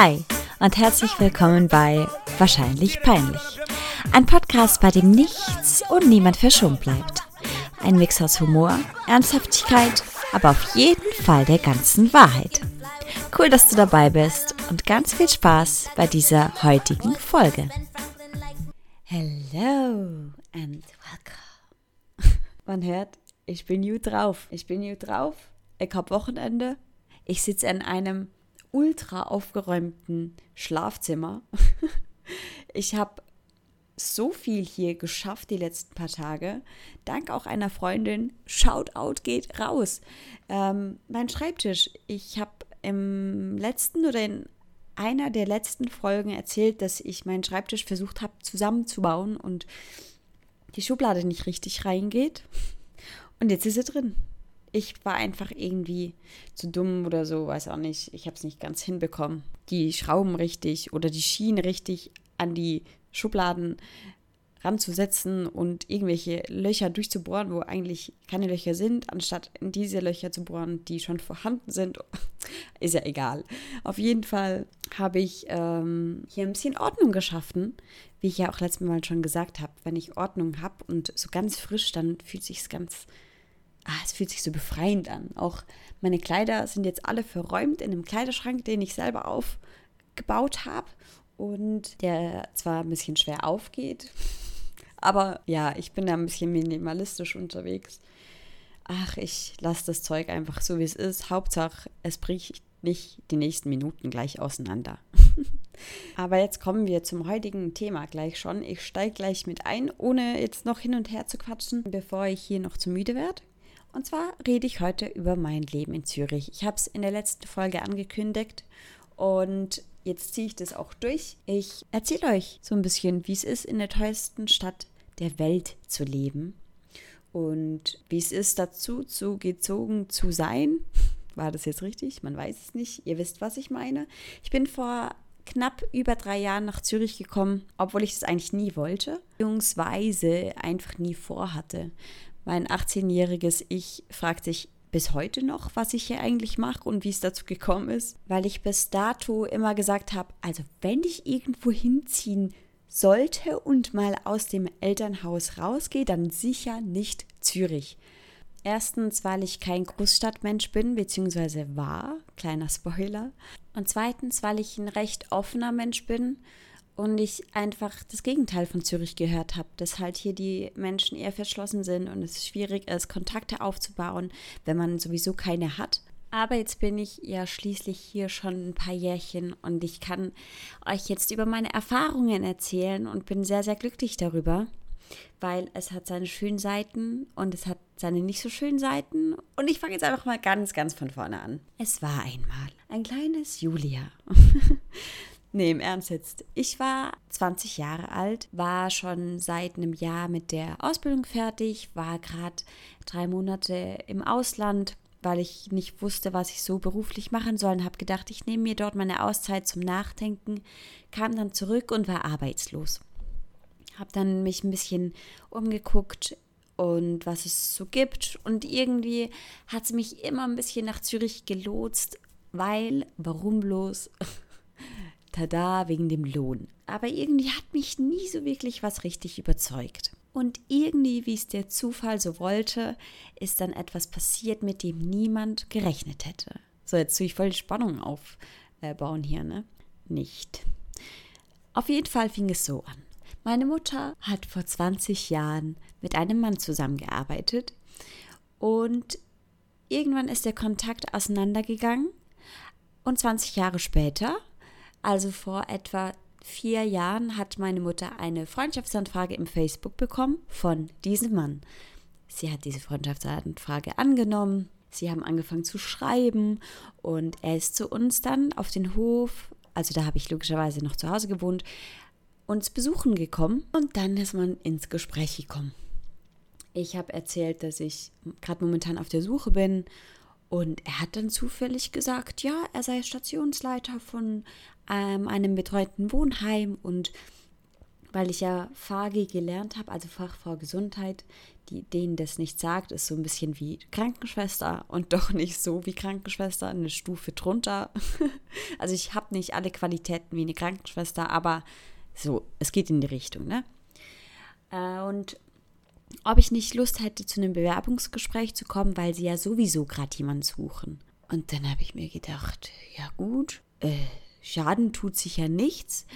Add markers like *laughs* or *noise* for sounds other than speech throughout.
Hi und herzlich willkommen bei Wahrscheinlich Peinlich. Ein Podcast, bei dem nichts und niemand verschont bleibt. Ein Mix aus Humor, Ernsthaftigkeit, aber auf jeden Fall der ganzen Wahrheit. Cool, dass du dabei bist und ganz viel Spaß bei dieser heutigen Folge. Hello and welcome. *laughs* Man hört, ich bin gut drauf. Ich bin gut drauf. Ich hab Wochenende. Ich sitze in einem ultra aufgeräumten Schlafzimmer. *laughs* ich habe so viel hier geschafft die letzten paar Tage. Dank auch einer Freundin. Shoutout geht raus. Ähm, mein Schreibtisch. Ich habe im letzten oder in einer der letzten Folgen erzählt, dass ich meinen Schreibtisch versucht habe zusammenzubauen und die Schublade nicht richtig reingeht. Und jetzt ist sie drin. Ich war einfach irgendwie zu dumm oder so, weiß auch nicht. Ich habe es nicht ganz hinbekommen. Die Schrauben richtig oder die Schienen richtig an die Schubladen ranzusetzen und irgendwelche Löcher durchzubohren, wo eigentlich keine Löcher sind, anstatt in diese Löcher zu bohren, die schon vorhanden sind. *laughs* Ist ja egal. Auf jeden Fall habe ich ähm, hier ein bisschen Ordnung geschaffen, wie ich ja auch letztes Mal schon gesagt habe. Wenn ich Ordnung habe und so ganz frisch, dann fühlt sich ganz ah, es fühlt sich so befreiend an. Auch meine Kleider sind jetzt alle verräumt in einem Kleiderschrank, den ich selber aufgebaut habe und der zwar ein bisschen schwer aufgeht, *laughs* aber ja, ich bin da ein bisschen minimalistisch unterwegs. Ach, ich lasse das Zeug einfach so, wie es ist. Hauptsache, es bricht nicht die nächsten Minuten gleich auseinander. *laughs* Aber jetzt kommen wir zum heutigen Thema gleich schon. Ich steige gleich mit ein, ohne jetzt noch hin und her zu quatschen, bevor ich hier noch zu müde werde. Und zwar rede ich heute über mein Leben in Zürich. Ich habe es in der letzten Folge angekündigt und jetzt ziehe ich das auch durch. Ich erzähle euch so ein bisschen, wie es ist, in der teuersten Stadt der Welt zu leben und wie es ist, dazu zu gezogen zu sein. War das jetzt richtig? Man weiß es nicht. Ihr wisst, was ich meine. Ich bin vor knapp über drei Jahren nach Zürich gekommen, obwohl ich das eigentlich nie wollte, beziehungsweise einfach nie vorhatte. Mein 18-jähriges Ich fragt sich bis heute noch, was ich hier eigentlich mache und wie es dazu gekommen ist, weil ich bis dato immer gesagt habe, also wenn ich irgendwo hinziehen sollte und mal aus dem Elternhaus rausgehe, dann sicher nicht Zürich. Erstens, weil ich kein Großstadtmensch bin, beziehungsweise war, kleiner Spoiler. Und zweitens, weil ich ein recht offener Mensch bin und ich einfach das Gegenteil von Zürich gehört habe, dass halt hier die Menschen eher verschlossen sind und es schwierig ist, Kontakte aufzubauen, wenn man sowieso keine hat. Aber jetzt bin ich ja schließlich hier schon ein paar Jährchen und ich kann euch jetzt über meine Erfahrungen erzählen und bin sehr, sehr glücklich darüber, weil es hat seine schönen Seiten und es hat seine nicht so schönen Seiten. Und ich fange jetzt einfach mal ganz, ganz von vorne an. Es war einmal ein kleines Julia. *laughs* Nee, im Ernst jetzt. Ich war 20 Jahre alt, war schon seit einem Jahr mit der Ausbildung fertig, war gerade drei Monate im Ausland, weil ich nicht wusste, was ich so beruflich machen soll und habe gedacht, ich nehme mir dort meine Auszeit zum Nachdenken, kam dann zurück und war arbeitslos. Habe dann mich ein bisschen umgeguckt und was es so gibt und irgendwie hat es mich immer ein bisschen nach Zürich gelotst, weil, warum bloß? *laughs* tada, wegen dem Lohn. Aber irgendwie hat mich nie so wirklich was richtig überzeugt. Und irgendwie, wie es der Zufall so wollte, ist dann etwas passiert, mit dem niemand gerechnet hätte. So, jetzt tue ich voll die Spannung aufbauen hier, ne? Nicht. Auf jeden Fall fing es so an. Meine Mutter hat vor 20 Jahren mit einem Mann zusammengearbeitet und irgendwann ist der Kontakt auseinandergegangen und 20 Jahre später also vor etwa vier Jahren hat meine Mutter eine Freundschaftsanfrage im Facebook bekommen von diesem Mann. Sie hat diese Freundschaftsanfrage angenommen. Sie haben angefangen zu schreiben und er ist zu uns dann auf den Hof, also da habe ich logischerweise noch zu Hause gewohnt, uns besuchen gekommen und dann ist man ins Gespräch gekommen. Ich habe erzählt, dass ich gerade momentan auf der Suche bin und er hat dann zufällig gesagt, ja, er sei Stationsleiter von ähm, einem betreuten Wohnheim und weil ich ja FAGI gelernt habe, also Fachfrau Gesundheit, die denen das nicht sagt, ist so ein bisschen wie Krankenschwester und *laughs* doch nicht so wie Krankenschwester, eine Stufe drunter. *laughs* also ich habe nicht alle Qualitäten wie eine Krankenschwester, aber so, es geht in die Richtung, ne? Äh, und ob ich nicht Lust hätte, zu einem Bewerbungsgespräch zu kommen, weil sie ja sowieso gerade jemanden suchen. Und dann habe ich mir gedacht, ja gut, äh, Schaden tut sich ja nichts.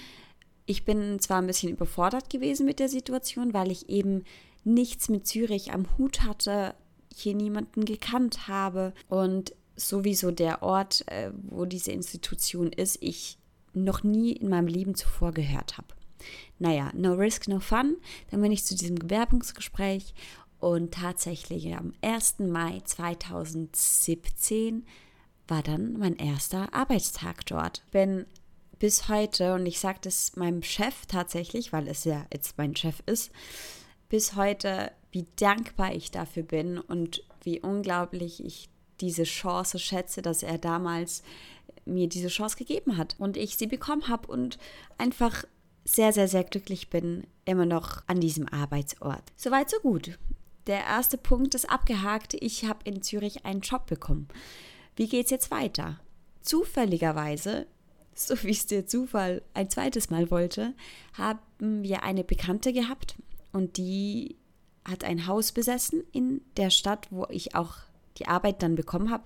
Ich bin zwar ein bisschen überfordert gewesen mit der Situation, weil ich eben nichts mit Zürich am Hut hatte, hier niemanden gekannt habe und sowieso der Ort, äh, wo diese Institution ist, ich noch nie in meinem Leben zuvor gehört habe. Naja, no risk, no fun. Dann bin ich zu diesem Bewerbungsgespräch und tatsächlich am 1. Mai 2017 war dann mein erster Arbeitstag dort. Bin bis heute, und ich sage das meinem Chef tatsächlich, weil es ja jetzt mein Chef ist, bis heute, wie dankbar ich dafür bin und wie unglaublich ich diese Chance schätze, dass er damals mir diese Chance gegeben hat und ich sie bekommen habe und einfach sehr, sehr, sehr glücklich bin, immer noch an diesem Arbeitsort. Soweit, so gut. Der erste Punkt ist abgehakt. Ich habe in Zürich einen Job bekommen. Wie geht es jetzt weiter? Zufälligerweise, *laughs* so wie es der Zufall ein zweites Mal wollte, haben wir eine Bekannte gehabt und die hat ein Haus besessen in der Stadt, wo ich auch die Arbeit dann bekommen habe.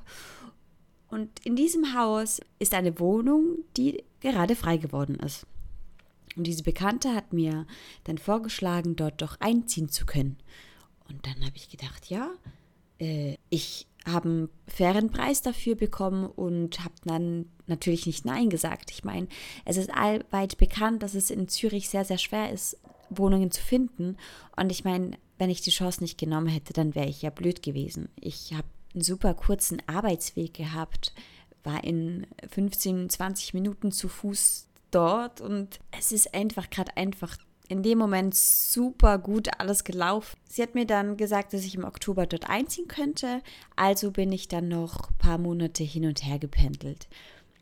Und in diesem Haus ist eine Wohnung, die gerade frei geworden ist. Und diese Bekannte hat mir dann vorgeschlagen, dort doch einziehen zu können. Und dann habe ich gedacht, ja, äh, ich habe einen fairen Preis dafür bekommen und habe dann natürlich nicht Nein gesagt. Ich meine, es ist allweit bekannt, dass es in Zürich sehr, sehr schwer ist, Wohnungen zu finden. Und ich meine, wenn ich die Chance nicht genommen hätte, dann wäre ich ja blöd gewesen. Ich habe einen super kurzen Arbeitsweg gehabt, war in 15, 20 Minuten zu Fuß dort und es ist einfach gerade einfach in dem Moment super gut alles gelaufen. Sie hat mir dann gesagt, dass ich im Oktober dort einziehen könnte, also bin ich dann noch ein paar Monate hin und her gependelt.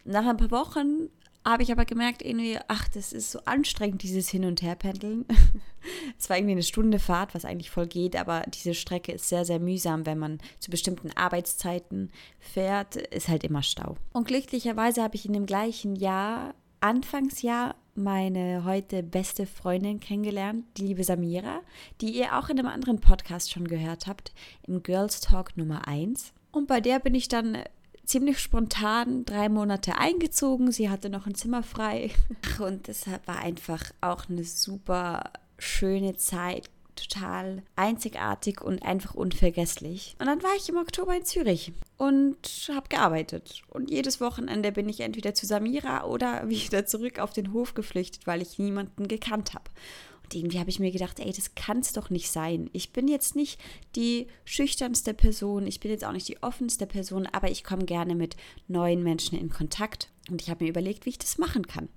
Nach ein paar Wochen habe ich aber gemerkt, irgendwie, ach, das ist so anstrengend, dieses Hin- und Herpendeln. *laughs* es war irgendwie eine Stunde Fahrt, was eigentlich voll geht, aber diese Strecke ist sehr, sehr mühsam, wenn man zu bestimmten Arbeitszeiten fährt, ist halt immer Stau. Und glücklicherweise habe ich in dem gleichen Jahr Anfangsjahr meine heute beste Freundin kennengelernt, die liebe Samira, die ihr auch in einem anderen Podcast schon gehört habt, im Girls Talk Nummer 1. Und bei der bin ich dann ziemlich spontan drei Monate eingezogen. Sie hatte noch ein Zimmer frei. Und das war einfach auch eine super schöne Zeit, total einzigartig und einfach unvergesslich. Und dann war ich im Oktober in Zürich und habe gearbeitet. Und jedes Wochenende bin ich entweder zu Samira oder *laughs* wieder zurück auf den Hof geflüchtet, weil ich niemanden gekannt habe. Und irgendwie habe ich mir gedacht, ey, das kann es doch nicht sein. Ich bin jetzt nicht die schüchternste Person, ich bin jetzt auch nicht die offenste Person, aber ich komme gerne mit neuen Menschen in Kontakt. Und ich habe mir überlegt, wie ich das machen kann.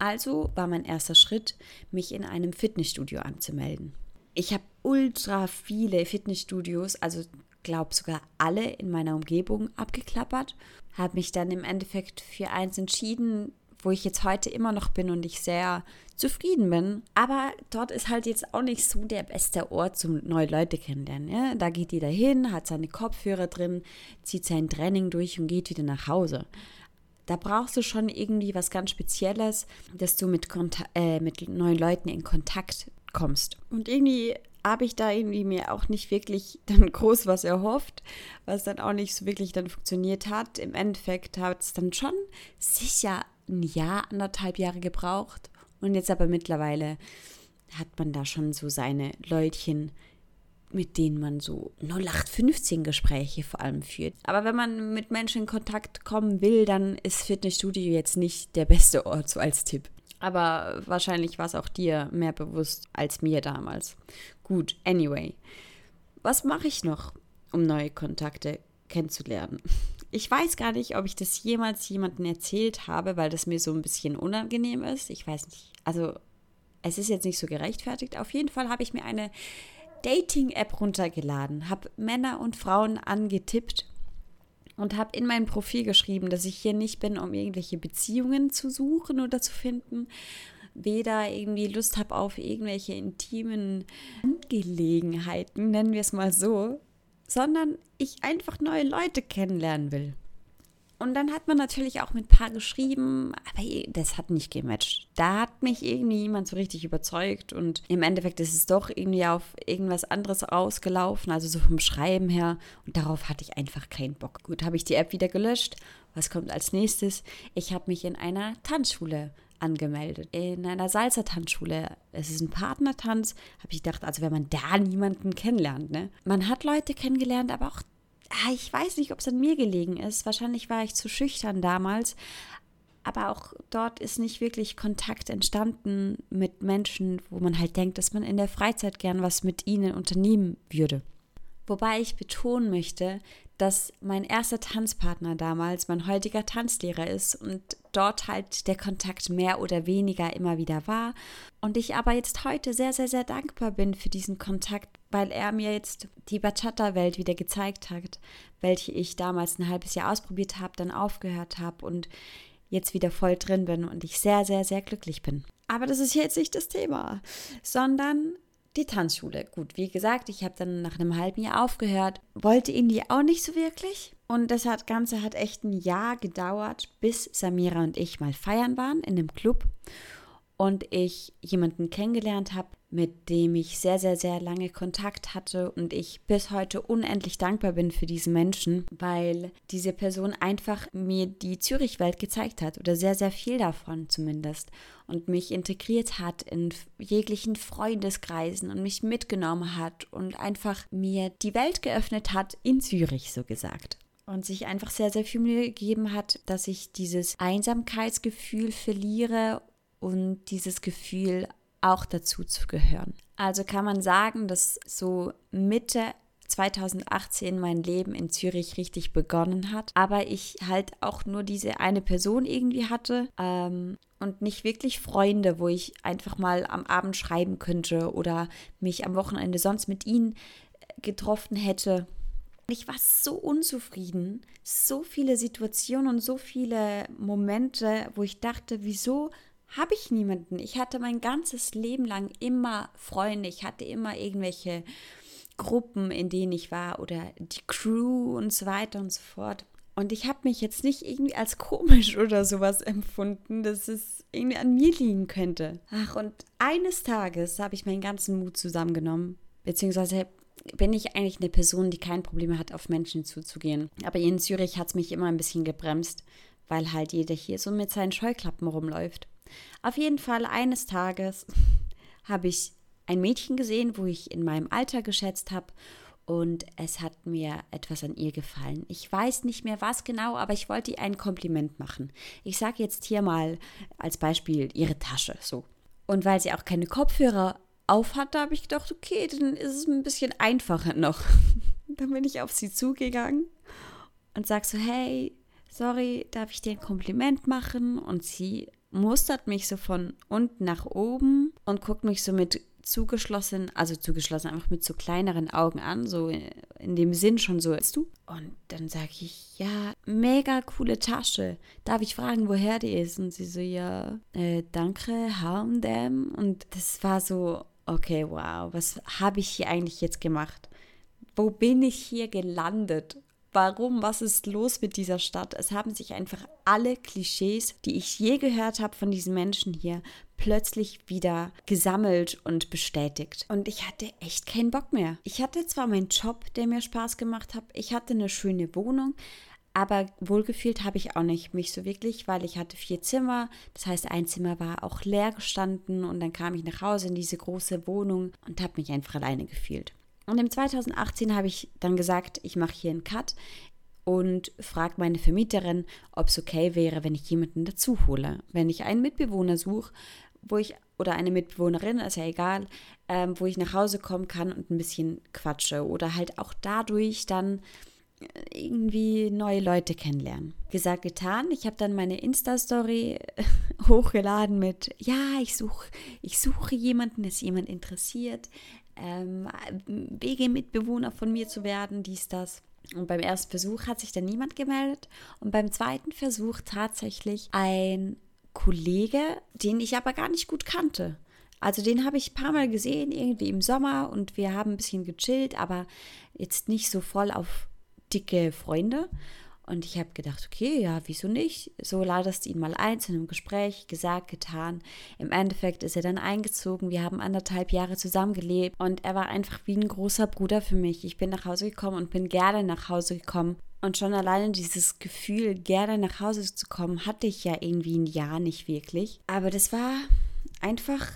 Also war mein erster Schritt, mich in einem Fitnessstudio anzumelden ich habe ultra viele Fitnessstudios, also glaube sogar alle in meiner Umgebung abgeklappert, habe mich dann im Endeffekt für eins entschieden, wo ich jetzt heute immer noch bin und ich sehr zufrieden bin. Aber dort ist halt jetzt auch nicht so der beste Ort zum neue Leute kennenlernen. Ja? Da geht jeder hin, hat seine Kopfhörer drin, zieht sein Training durch und geht wieder nach Hause. Da brauchst du schon irgendwie was ganz Spezielles, dass du mit, Konta äh, mit neuen Leuten in Kontakt kommst. Und irgendwie habe ich da irgendwie mir auch nicht wirklich dann *laughs* groß was erhofft, was dann auch nicht so wirklich dann funktioniert hat. Im Endeffekt hat es dann schon sicher ein Jahr, anderthalb Jahre gebraucht. Und jetzt aber mittlerweile hat man da schon so seine Leutchen, mit denen man so 0815 Gespräche vor allem führt. Aber wenn man mit Menschen in Kontakt kommen will, dann ist Fitnessstudio jetzt nicht der beste Ort so als Tipp. Aber wahrscheinlich war es auch dir mehr bewusst als mir damals. Gut, anyway. Was mache ich noch, um neue Kontakte kennenzulernen? Ich weiß gar nicht, ob ich das jemals jemandem erzählt habe, weil das mir so ein bisschen unangenehm ist. Ich weiß nicht. Also, es ist jetzt nicht so gerechtfertigt. Auf jeden Fall habe ich mir eine Dating-App runtergeladen, habe Männer und Frauen angetippt und habe in mein Profil geschrieben, dass ich hier nicht bin, um irgendwelche Beziehungen zu suchen oder zu finden, weder irgendwie Lust habe auf irgendwelche intimen Angelegenheiten, nennen wir es mal so, sondern ich einfach neue Leute kennenlernen will. Und dann hat man natürlich auch mit ein paar geschrieben, aber das hat nicht gematcht. Da hat mich irgendwie jemand so richtig überzeugt und im Endeffekt ist es doch irgendwie auf irgendwas anderes ausgelaufen, also so vom Schreiben her. Und darauf hatte ich einfach keinen Bock. Gut, habe ich die App wieder gelöscht. Was kommt als nächstes? Ich habe mich in einer Tanzschule angemeldet. In einer Salsa-Tanzschule. Es ist ein Partnertanz. Habe ich gedacht, also wenn man da niemanden kennenlernt, ne? Man hat Leute kennengelernt, aber auch ich weiß nicht, ob es an mir gelegen ist. Wahrscheinlich war ich zu schüchtern damals. Aber auch dort ist nicht wirklich Kontakt entstanden mit Menschen, wo man halt denkt, dass man in der Freizeit gern was mit ihnen unternehmen würde. Wobei ich betonen möchte, dass mein erster Tanzpartner damals mein heutiger Tanzlehrer ist und dort halt der Kontakt mehr oder weniger immer wieder war. Und ich aber jetzt heute sehr, sehr, sehr dankbar bin für diesen Kontakt, weil er mir jetzt die Bachata-Welt wieder gezeigt hat, welche ich damals ein halbes Jahr ausprobiert habe, dann aufgehört habe und jetzt wieder voll drin bin und ich sehr, sehr, sehr glücklich bin. Aber das ist jetzt nicht das Thema, sondern die Tanzschule. Gut, wie gesagt, ich habe dann nach einem halben Jahr aufgehört, wollte irgendwie auch nicht so wirklich. Und das hat, Ganze hat echt ein Jahr gedauert, bis Samira und ich mal feiern waren in dem Club und ich jemanden kennengelernt habe, mit dem ich sehr, sehr, sehr lange Kontakt hatte und ich bis heute unendlich dankbar bin für diesen Menschen, weil diese Person einfach mir die Zürich-Welt gezeigt hat oder sehr, sehr viel davon zumindest und mich integriert hat in jeglichen Freundeskreisen und mich mitgenommen hat und einfach mir die Welt geöffnet hat in Zürich, so gesagt. Und sich einfach sehr, sehr viel Mühe gegeben hat, dass ich dieses Einsamkeitsgefühl verliere und dieses Gefühl auch dazu zu gehören. Also kann man sagen, dass so Mitte 2018 mein Leben in Zürich richtig begonnen hat, aber ich halt auch nur diese eine Person irgendwie hatte ähm, und nicht wirklich Freunde, wo ich einfach mal am Abend schreiben könnte oder mich am Wochenende sonst mit ihnen getroffen hätte. Ich war so unzufrieden, so viele Situationen und so viele Momente, wo ich dachte, wieso habe ich niemanden. Ich hatte mein ganzes Leben lang immer Freunde. Ich hatte immer irgendwelche Gruppen, in denen ich war oder die Crew und so weiter und so fort. Und ich habe mich jetzt nicht irgendwie als komisch *laughs* oder sowas empfunden, dass es irgendwie an mir liegen könnte. Ach, und eines Tages habe ich meinen ganzen Mut zusammengenommen, beziehungsweise bin ich eigentlich eine Person, die kein Problem hat, auf Menschen zuzugehen. Aber in Zürich hat es mich immer ein bisschen gebremst, weil halt jeder hier so mit seinen Scheuklappen rumläuft. Auf jeden Fall eines Tages *laughs* habe ich ein Mädchen gesehen, wo ich in meinem Alter geschätzt habe und es hat mir etwas an ihr gefallen. Ich weiß nicht mehr was genau, aber ich wollte ihr ein Kompliment machen. Ich sage jetzt hier mal als Beispiel ihre Tasche so. Und weil sie auch keine Kopfhörer auf hatte, habe ich gedacht, okay, dann ist es ein bisschen einfacher noch. *laughs* dann bin ich auf sie zugegangen und sage so, hey, sorry, darf ich dir ein Kompliment machen? Und sie mustert mich so von unten nach oben und guckt mich so mit zugeschlossen, also zugeschlossen, einfach mit so kleineren Augen an, so in dem Sinn schon so, weißt du? Und dann sage ich, ja, mega coole Tasche. Darf ich fragen, woher die ist? Und sie so, ja, äh, danke, H&M. Und das war so, okay, wow, was habe ich hier eigentlich jetzt gemacht? Wo bin ich hier gelandet? Warum? Was ist los mit dieser Stadt? Es haben sich einfach alle Klischees, die ich je gehört habe von diesen Menschen hier, plötzlich wieder gesammelt und bestätigt. Und ich hatte echt keinen Bock mehr. Ich hatte zwar meinen Job, der mir Spaß gemacht hat, ich hatte eine schöne Wohnung, aber wohlgefühlt habe ich auch nicht mich so wirklich, weil ich hatte vier Zimmer. Das heißt, ein Zimmer war auch leer gestanden und dann kam ich nach Hause in diese große Wohnung und habe mich einfach alleine gefühlt. Und im 2018 habe ich dann gesagt, ich mache hier einen Cut und frage meine Vermieterin, ob es okay wäre, wenn ich jemanden dazu hole. Wenn ich einen Mitbewohner suche, wo ich, oder eine Mitbewohnerin, ist ja egal, ähm, wo ich nach Hause kommen kann und ein bisschen quatsche oder halt auch dadurch dann irgendwie neue Leute kennenlernen. Gesagt, getan. Ich habe dann meine Insta-Story *laughs* hochgeladen mit, ja, ich suche ich suche jemanden, ist jemand interessiert ähm, WG-Mitbewohner von mir zu werden, dies, das. Und beim ersten Versuch hat sich dann niemand gemeldet. Und beim zweiten Versuch tatsächlich ein Kollege, den ich aber gar nicht gut kannte. Also den habe ich ein paar Mal gesehen, irgendwie im Sommer und wir haben ein bisschen gechillt, aber jetzt nicht so voll auf dicke Freunde. Und ich habe gedacht, okay, ja, wieso nicht? So ladest ihn mal ein zu einem Gespräch, gesagt, getan. Im Endeffekt ist er dann eingezogen. Wir haben anderthalb Jahre zusammengelebt und er war einfach wie ein großer Bruder für mich. Ich bin nach Hause gekommen und bin gerne nach Hause gekommen. Und schon alleine dieses Gefühl, gerne nach Hause zu kommen, hatte ich ja irgendwie ein Jahr nicht wirklich. Aber das war einfach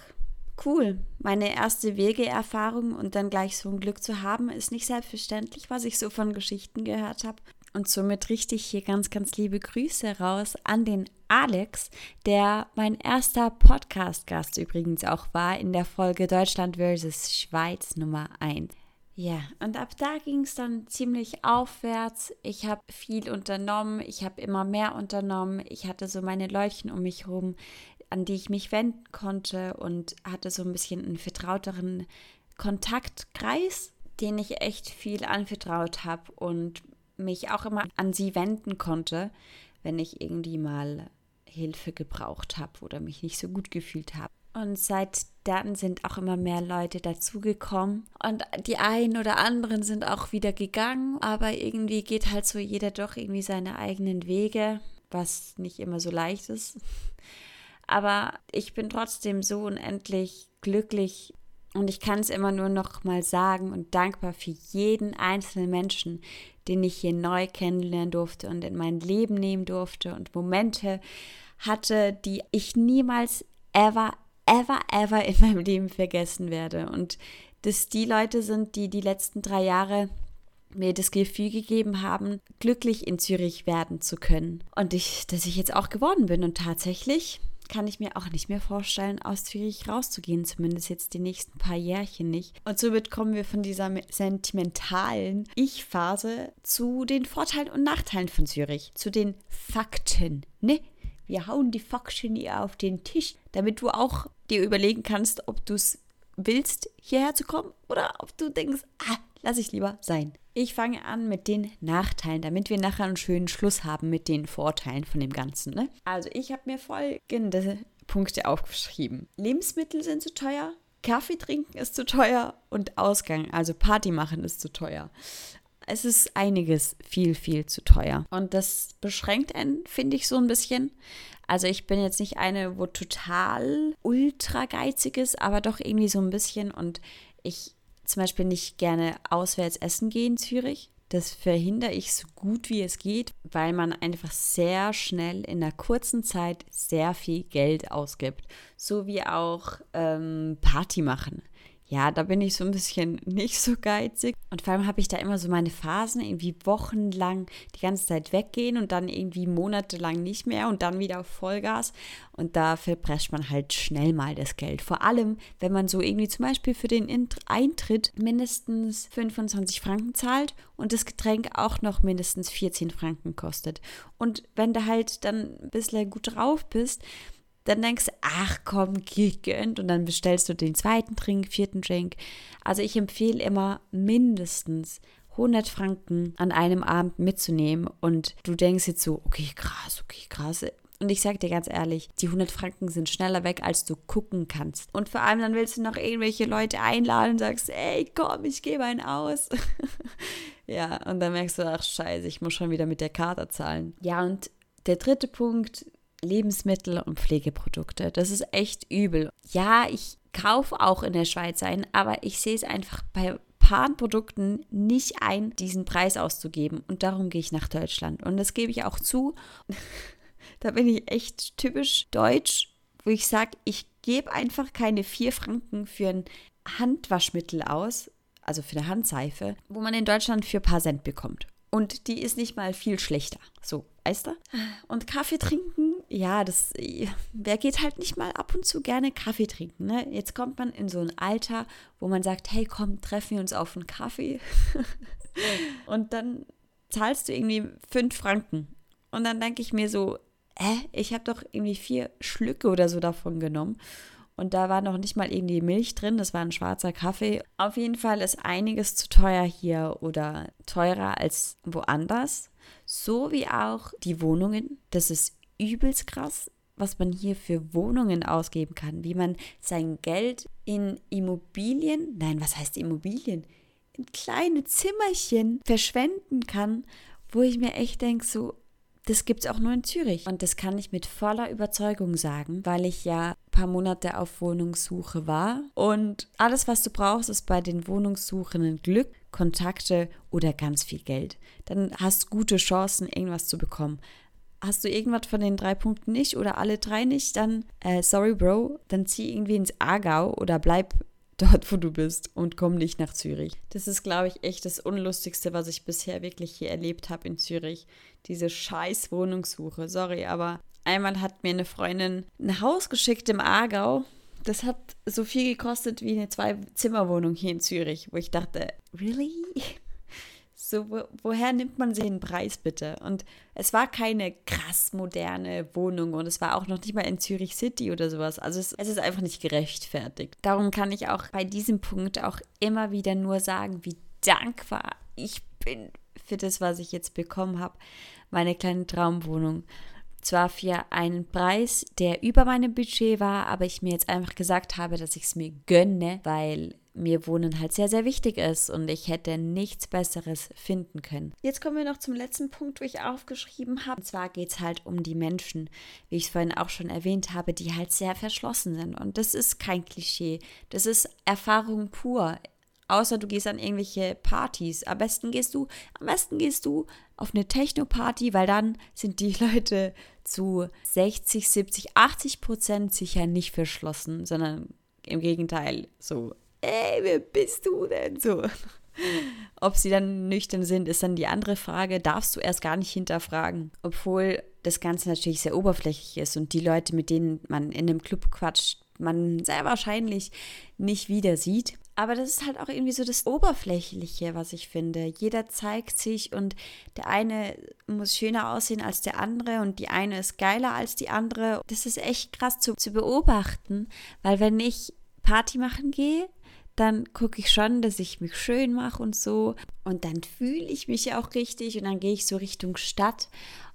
cool. Meine erste Wegeerfahrung und dann gleich so ein Glück zu haben, ist nicht selbstverständlich, was ich so von Geschichten gehört habe. Und somit richte ich hier ganz, ganz liebe Grüße raus an den Alex, der mein erster Podcast-Gast übrigens auch war in der Folge Deutschland vs. Schweiz Nummer 1. Ja, und ab da ging es dann ziemlich aufwärts. Ich habe viel unternommen, ich habe immer mehr unternommen. Ich hatte so meine Leutchen um mich herum, an die ich mich wenden konnte und hatte so ein bisschen einen vertrauteren Kontaktkreis, den ich echt viel anvertraut habe und mich auch immer an sie wenden konnte, wenn ich irgendwie mal Hilfe gebraucht habe oder mich nicht so gut gefühlt habe. Und seit dann sind auch immer mehr Leute dazugekommen. Und die einen oder anderen sind auch wieder gegangen. Aber irgendwie geht halt so jeder doch irgendwie seine eigenen Wege, was nicht immer so leicht ist. Aber ich bin trotzdem so unendlich glücklich und ich kann es immer nur noch mal sagen und dankbar für jeden einzelnen Menschen, den ich hier neu kennenlernen durfte und in mein Leben nehmen durfte und Momente hatte, die ich niemals ever, ever, ever in meinem Leben vergessen werde. Und dass die Leute sind, die die letzten drei Jahre mir das Gefühl gegeben haben, glücklich in Zürich werden zu können. Und ich, dass ich jetzt auch geworden bin. Und tatsächlich kann ich mir auch nicht mehr vorstellen, aus Zürich rauszugehen, zumindest jetzt die nächsten paar Jährchen nicht. Und somit kommen wir von dieser sentimentalen Ich-Phase zu den Vorteilen und Nachteilen von Zürich, zu den Fakten, ne? Wir hauen die Fakten hier auf den Tisch, damit du auch dir überlegen kannst, ob du es willst, hierher zu kommen oder ob du denkst, ah, lass ich lieber sein. Ich fange an mit den Nachteilen, damit wir nachher einen schönen Schluss haben mit den Vorteilen von dem Ganzen. Ne? Also ich habe mir folgende Punkte aufgeschrieben. Lebensmittel sind zu teuer, Kaffee trinken ist zu teuer und Ausgang, also Party machen ist zu teuer. Es ist einiges viel, viel zu teuer. Und das beschränkt einen, finde ich, so ein bisschen. Also ich bin jetzt nicht eine, wo total ultra geizig ist, aber doch irgendwie so ein bisschen. Und ich zum Beispiel nicht gerne auswärts essen gehen in Zürich. Das verhindere ich so gut wie es geht, weil man einfach sehr schnell in einer kurzen Zeit sehr viel Geld ausgibt. So wie auch ähm, Party machen ja, da bin ich so ein bisschen *laughs* nicht so geizig. Und vor allem habe ich da immer so meine Phasen, irgendwie wochenlang die ganze Zeit weggehen und dann irgendwie monatelang nicht mehr und dann wieder Vollgas. Und da verprescht man halt schnell mal das Geld. Vor allem, wenn man so irgendwie zum Beispiel für den Eintritt mindestens 25 Franken zahlt und das Getränk auch noch mindestens 14 Franken kostet. Und wenn du halt dann ein bisschen gut drauf bist, dann denkst du, ach komm, gegönnt und dann bestellst du den zweiten Drink, vierten Drink. Also ich empfehle immer mindestens 100 Franken an einem Abend mitzunehmen und du denkst jetzt so, okay, krass, okay, krass. Und ich sag dir ganz ehrlich, die 100 Franken sind schneller weg, als du gucken kannst. Und vor allem dann willst du noch irgendwelche Leute einladen und sagst, ey, komm, ich gebe einen aus. *laughs* ja, und dann merkst du, ach scheiße, ich muss schon wieder mit der Karte zahlen. Ja, und der dritte Punkt, Lebensmittel und Pflegeprodukte. Das ist echt übel. Ja, ich kaufe auch in der Schweiz ein, aber ich sehe es einfach bei paar Produkten nicht ein, diesen Preis auszugeben. Und darum gehe ich nach Deutschland. Und das gebe ich auch zu. *laughs* da bin ich echt typisch deutsch, wo ich sage, ich gebe einfach keine vier Franken für ein Handwaschmittel aus, also für eine Handseife, wo man in Deutschland für ein paar Cent bekommt. Und die ist nicht mal viel schlechter. So, weißt du? Und Kaffee trinken, ja, das, wer geht halt nicht mal ab und zu gerne Kaffee trinken, ne? Jetzt kommt man in so ein Alter, wo man sagt, hey, komm, treffen wir uns auf einen Kaffee. *laughs* und dann zahlst du irgendwie fünf Franken. Und dann denke ich mir so, hä, ich habe doch irgendwie vier Schlücke oder so davon genommen. Und da war noch nicht mal irgendwie Milch drin, das war ein schwarzer Kaffee. Auf jeden Fall ist einiges zu teuer hier oder teurer als woanders. So wie auch die Wohnungen. Das ist übelst krass, was man hier für Wohnungen ausgeben kann, wie man sein Geld in Immobilien, nein, was heißt Immobilien? In kleine Zimmerchen verschwenden kann, wo ich mir echt denke, so, das gibt es auch nur in Zürich. Und das kann ich mit voller Überzeugung sagen, weil ich ja ein paar Monate auf Wohnungssuche war. Und alles, was du brauchst, ist bei den Wohnungssuchenden Glück, Kontakte oder ganz viel Geld. Dann hast du gute Chancen, irgendwas zu bekommen. Hast du irgendwas von den drei Punkten nicht oder alle drei nicht, dann äh, sorry, Bro, dann zieh irgendwie ins Aargau oder bleib *laughs* dort, wo du bist und komm nicht nach Zürich. Das ist, glaube ich, echt das Unlustigste, was ich bisher wirklich hier erlebt habe in Zürich. Diese scheiß Wohnungssuche. Sorry, aber einmal hat mir eine Freundin ein Haus geschickt im Aargau. Das hat so viel gekostet wie eine Zwei-Zimmer-Wohnung hier in Zürich, wo ich dachte, really? So, wo, woher nimmt man den Preis bitte? Und es war keine krass moderne Wohnung und es war auch noch nicht mal in Zürich City oder sowas. Also es, es ist einfach nicht gerechtfertigt. Darum kann ich auch bei diesem Punkt auch immer wieder nur sagen, wie dankbar ich bin für das, was ich jetzt bekommen habe. Meine kleine Traumwohnung. Zwar für einen Preis, der über meinem Budget war, aber ich mir jetzt einfach gesagt habe, dass ich es mir gönne, weil mir Wohnen halt sehr, sehr wichtig ist und ich hätte nichts Besseres finden können. Jetzt kommen wir noch zum letzten Punkt, wo ich aufgeschrieben habe. Und zwar geht es halt um die Menschen, wie ich es vorhin auch schon erwähnt habe, die halt sehr verschlossen sind. Und das ist kein Klischee. Das ist Erfahrung pur. Außer du gehst an irgendwelche Partys. Am besten gehst du, am besten gehst du auf eine Techno-Party, weil dann sind die *laughs* Leute zu 60, 70, 80 Prozent sicher nicht verschlossen, sondern im Gegenteil so ey, wer bist du denn? So. Ob sie dann nüchtern sind, ist dann die andere Frage. Darfst du erst gar nicht hinterfragen. Obwohl das Ganze natürlich sehr oberflächlich ist und die Leute, mit denen man in einem Club quatscht, man sehr wahrscheinlich nicht wieder sieht. Aber das ist halt auch irgendwie so das Oberflächliche, was ich finde. Jeder zeigt sich und der eine muss schöner aussehen als der andere und die eine ist geiler als die andere. Das ist echt krass zu, zu beobachten, weil wenn ich Party machen gehe, dann gucke ich schon, dass ich mich schön mache und so. Und dann fühle ich mich auch richtig und dann gehe ich so Richtung Stadt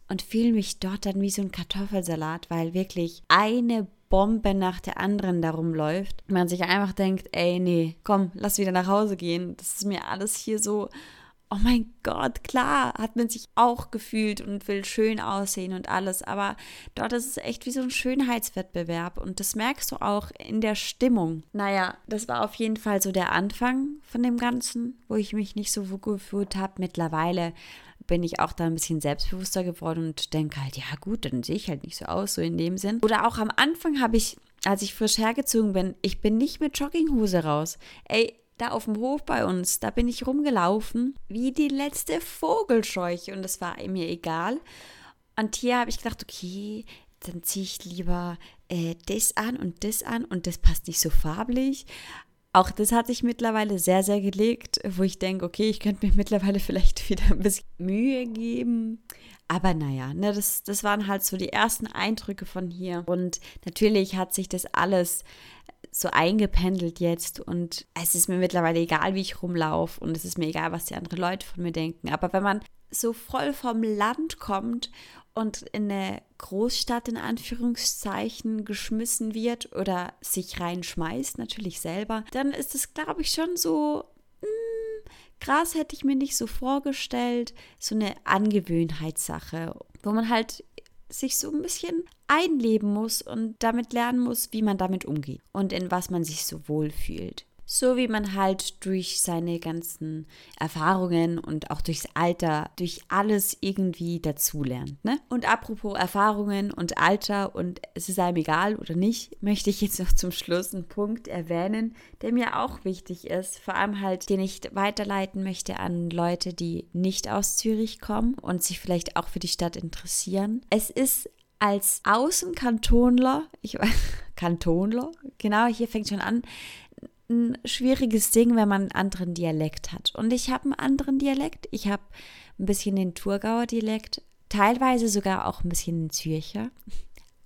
und fühle mich dort dann wie so ein Kartoffelsalat, weil wirklich eine Bombe nach der anderen darum läuft. Man sich einfach denkt, ey, nee, komm, lass wieder nach Hause gehen. Das ist mir alles hier so oh mein Gott, klar, hat man sich auch gefühlt und will schön aussehen und alles, aber dort ist es echt wie so ein Schönheitswettbewerb und das merkst du auch in der Stimmung. Naja, das war auf jeden Fall so der Anfang von dem Ganzen, wo ich mich nicht so gefühlt habe. Mittlerweile bin ich auch da ein bisschen selbstbewusster geworden und denke halt, ja gut, dann sehe ich halt nicht so aus, so in dem Sinn. Oder auch am Anfang habe ich, als ich frisch hergezogen bin, ich bin nicht mit Jogginghose raus. Ey, da auf dem Hof bei uns, da bin ich rumgelaufen wie die letzte Vogelscheuche und es war mir egal. Und hier habe ich gedacht, okay, dann ziehe ich lieber äh, das an und das an und das passt nicht so farblich. Auch das hatte ich mittlerweile sehr, sehr gelegt, wo ich denke, okay, ich könnte mir mittlerweile vielleicht *laughs* wieder ein bisschen Mühe geben. Aber naja, ne, das, das waren halt so die ersten Eindrücke von hier. Und natürlich hat sich das alles so eingependelt jetzt und es ist mir mittlerweile egal, wie ich rumlaufe und es ist mir egal, was die anderen Leute von mir denken. Aber wenn man so voll vom Land kommt und in eine Großstadt in Anführungszeichen geschmissen wird oder sich reinschmeißt, natürlich selber, dann ist es, glaube ich, schon so, mh, hm, hätte ich mir nicht so vorgestellt, so eine Angewöhnheitssache, wo man halt sich so ein bisschen einleben muss und damit lernen muss, wie man damit umgeht und in was man sich so wohl fühlt. So wie man halt durch seine ganzen Erfahrungen und auch durchs Alter, durch alles irgendwie dazulernt. Ne? Und apropos Erfahrungen und Alter und es ist einem egal oder nicht, möchte ich jetzt noch zum Schluss einen Punkt erwähnen, der mir auch wichtig ist. Vor allem halt, den ich weiterleiten möchte an Leute, die nicht aus Zürich kommen und sich vielleicht auch für die Stadt interessieren. Es ist als Außenkantonler, ich weiß, *laughs* Kantonler, genau, hier fängt schon an, ein schwieriges Ding, wenn man einen anderen Dialekt hat. Und ich habe einen anderen Dialekt. Ich habe ein bisschen den Thurgauer Dialekt, teilweise sogar auch ein bisschen den Zürcher.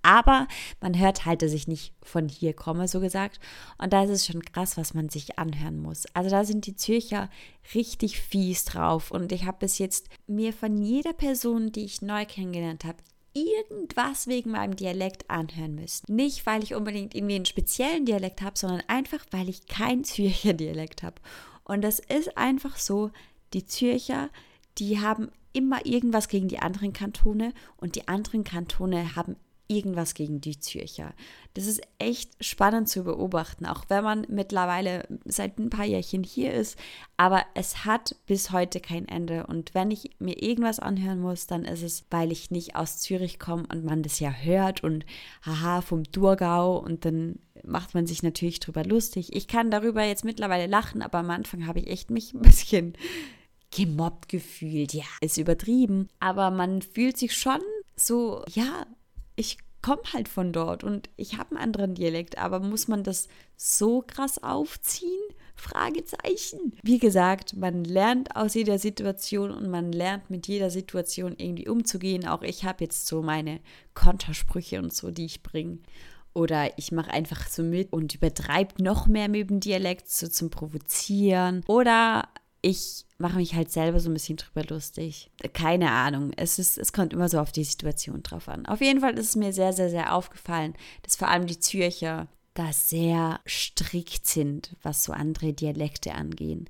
Aber man hört halt, dass ich nicht von hier komme, so gesagt. Und da ist es schon krass, was man sich anhören muss. Also da sind die Zürcher richtig fies drauf. Und ich habe bis jetzt mir von jeder Person, die ich neu kennengelernt habe, irgendwas wegen meinem Dialekt anhören müsst. Nicht, weil ich unbedingt irgendwie einen speziellen Dialekt habe, sondern einfach, weil ich kein *laughs* Zürcher Dialekt habe. Und das ist einfach so, die Zürcher, die haben immer irgendwas gegen die anderen Kantone und die anderen Kantone haben irgendwas gegen die Zürcher. Das ist echt spannend zu beobachten, auch wenn man mittlerweile seit ein paar Jährchen hier ist. Aber es hat bis heute kein Ende. Und wenn ich mir irgendwas anhören muss, dann ist es, weil ich nicht aus Zürich komme und man das ja hört und haha vom Durgau und dann macht man sich natürlich drüber lustig. Ich kann darüber jetzt mittlerweile lachen, aber am Anfang habe ich echt mich *laughs* ein bisschen gemobbt gefühlt. Ja, ist übertrieben, aber man fühlt sich schon so, ja, ich komme halt von dort und ich habe einen anderen Dialekt, aber muss man das so krass aufziehen? Fragezeichen. Wie gesagt, man lernt aus jeder Situation und man lernt mit jeder Situation irgendwie umzugehen. Auch ich habe jetzt so meine Kontersprüche und so, die ich bringe. Oder ich mache einfach so mit und übertreibe noch mehr mit dem Dialekt, so zum Provozieren. Oder ich mache mich halt selber so ein bisschen drüber lustig. Keine Ahnung. Es, ist, es kommt immer so auf die Situation drauf an. Auf jeden Fall ist es mir sehr, sehr, sehr aufgefallen, dass vor allem die Zürcher da sehr strikt sind, was so andere Dialekte angehen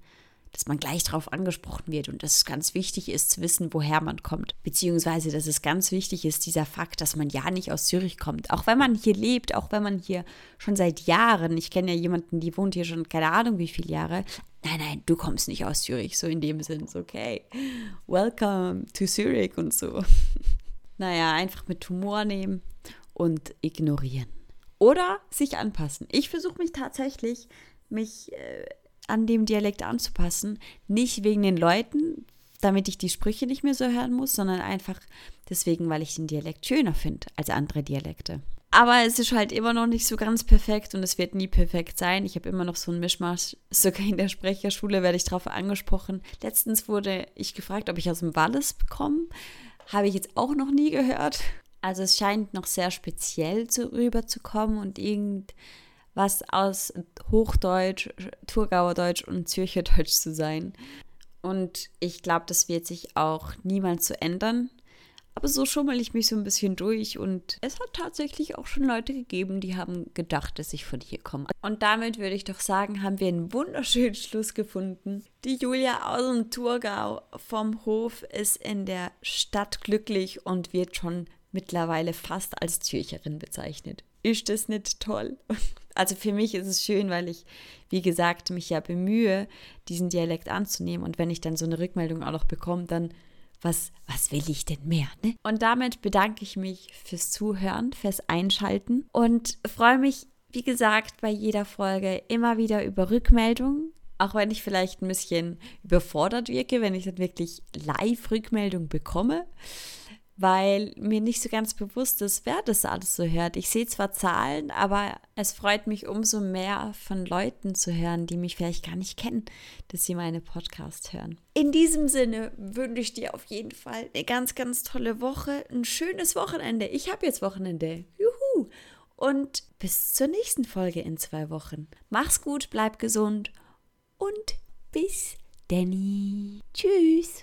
dass man gleich darauf angesprochen wird und dass es ganz wichtig ist zu wissen, woher man kommt. Beziehungsweise, dass es ganz wichtig ist, dieser Fakt, dass man ja nicht aus Zürich kommt. Auch wenn man hier lebt, auch wenn man hier schon seit Jahren, ich kenne ja jemanden, die wohnt hier schon keine Ahnung wie viele Jahre. Nein, nein, du kommst nicht aus Zürich, so in dem Sinn, so okay. Welcome to Zürich und so. *laughs* naja, einfach mit Humor nehmen und ignorieren. Oder sich anpassen. Ich versuche mich tatsächlich, mich äh, an dem Dialekt anzupassen. Nicht wegen den Leuten, damit ich die Sprüche nicht mehr so hören muss, sondern einfach deswegen, weil ich den Dialekt schöner finde als andere Dialekte. Aber es ist halt immer noch nicht so ganz perfekt und es wird nie perfekt sein. Ich habe immer noch so einen Mischmasch. *laughs* Sogar in der Sprecherschule werde ich darauf angesprochen. Letztens wurde ich gefragt, ob ich aus dem Wallis komme. Habe ich jetzt auch noch nie gehört. Also es scheint noch sehr speziell zu, rüberzukommen und irgend was aus Hochdeutsch, Thurgauer Deutsch und Zürcher Deutsch zu sein. Und ich glaube, das wird sich auch niemals zu ändern. Aber so schummel ich mich so ein bisschen durch und es hat tatsächlich auch schon Leute gegeben, die haben gedacht, dass ich von hier komme. Und damit würde ich doch sagen, haben wir einen wunderschönen Schluss gefunden. Die Julia aus dem Thurgau vom Hof ist in der Stadt glücklich und wird schon mittlerweile fast als Zürcherin bezeichnet. Ist das nicht toll? *laughs* Also für mich ist es schön, weil ich, wie gesagt, mich ja bemühe, diesen Dialekt anzunehmen. Und wenn ich dann so eine Rückmeldung auch noch bekomme, dann was, was will ich denn mehr? Ne? Und damit bedanke ich mich fürs Zuhören, fürs Einschalten und freue mich, wie gesagt, bei jeder Folge immer wieder über Rückmeldungen. Auch wenn ich vielleicht ein bisschen überfordert wirke, wenn ich dann wirklich live Rückmeldung bekomme weil mir nicht so ganz bewusst ist, wer das alles so hört. Ich sehe zwar Zahlen, aber es freut mich umso mehr von Leuten zu hören, die mich vielleicht gar nicht kennen, dass sie meine Podcasts hören. In diesem Sinne wünsche ich dir auf jeden Fall eine ganz, ganz tolle Woche, ein schönes Wochenende. Ich habe jetzt Wochenende. Juhu! Und bis zur nächsten Folge in zwei Wochen. Mach's gut, bleib gesund und bis Danny. Tschüss.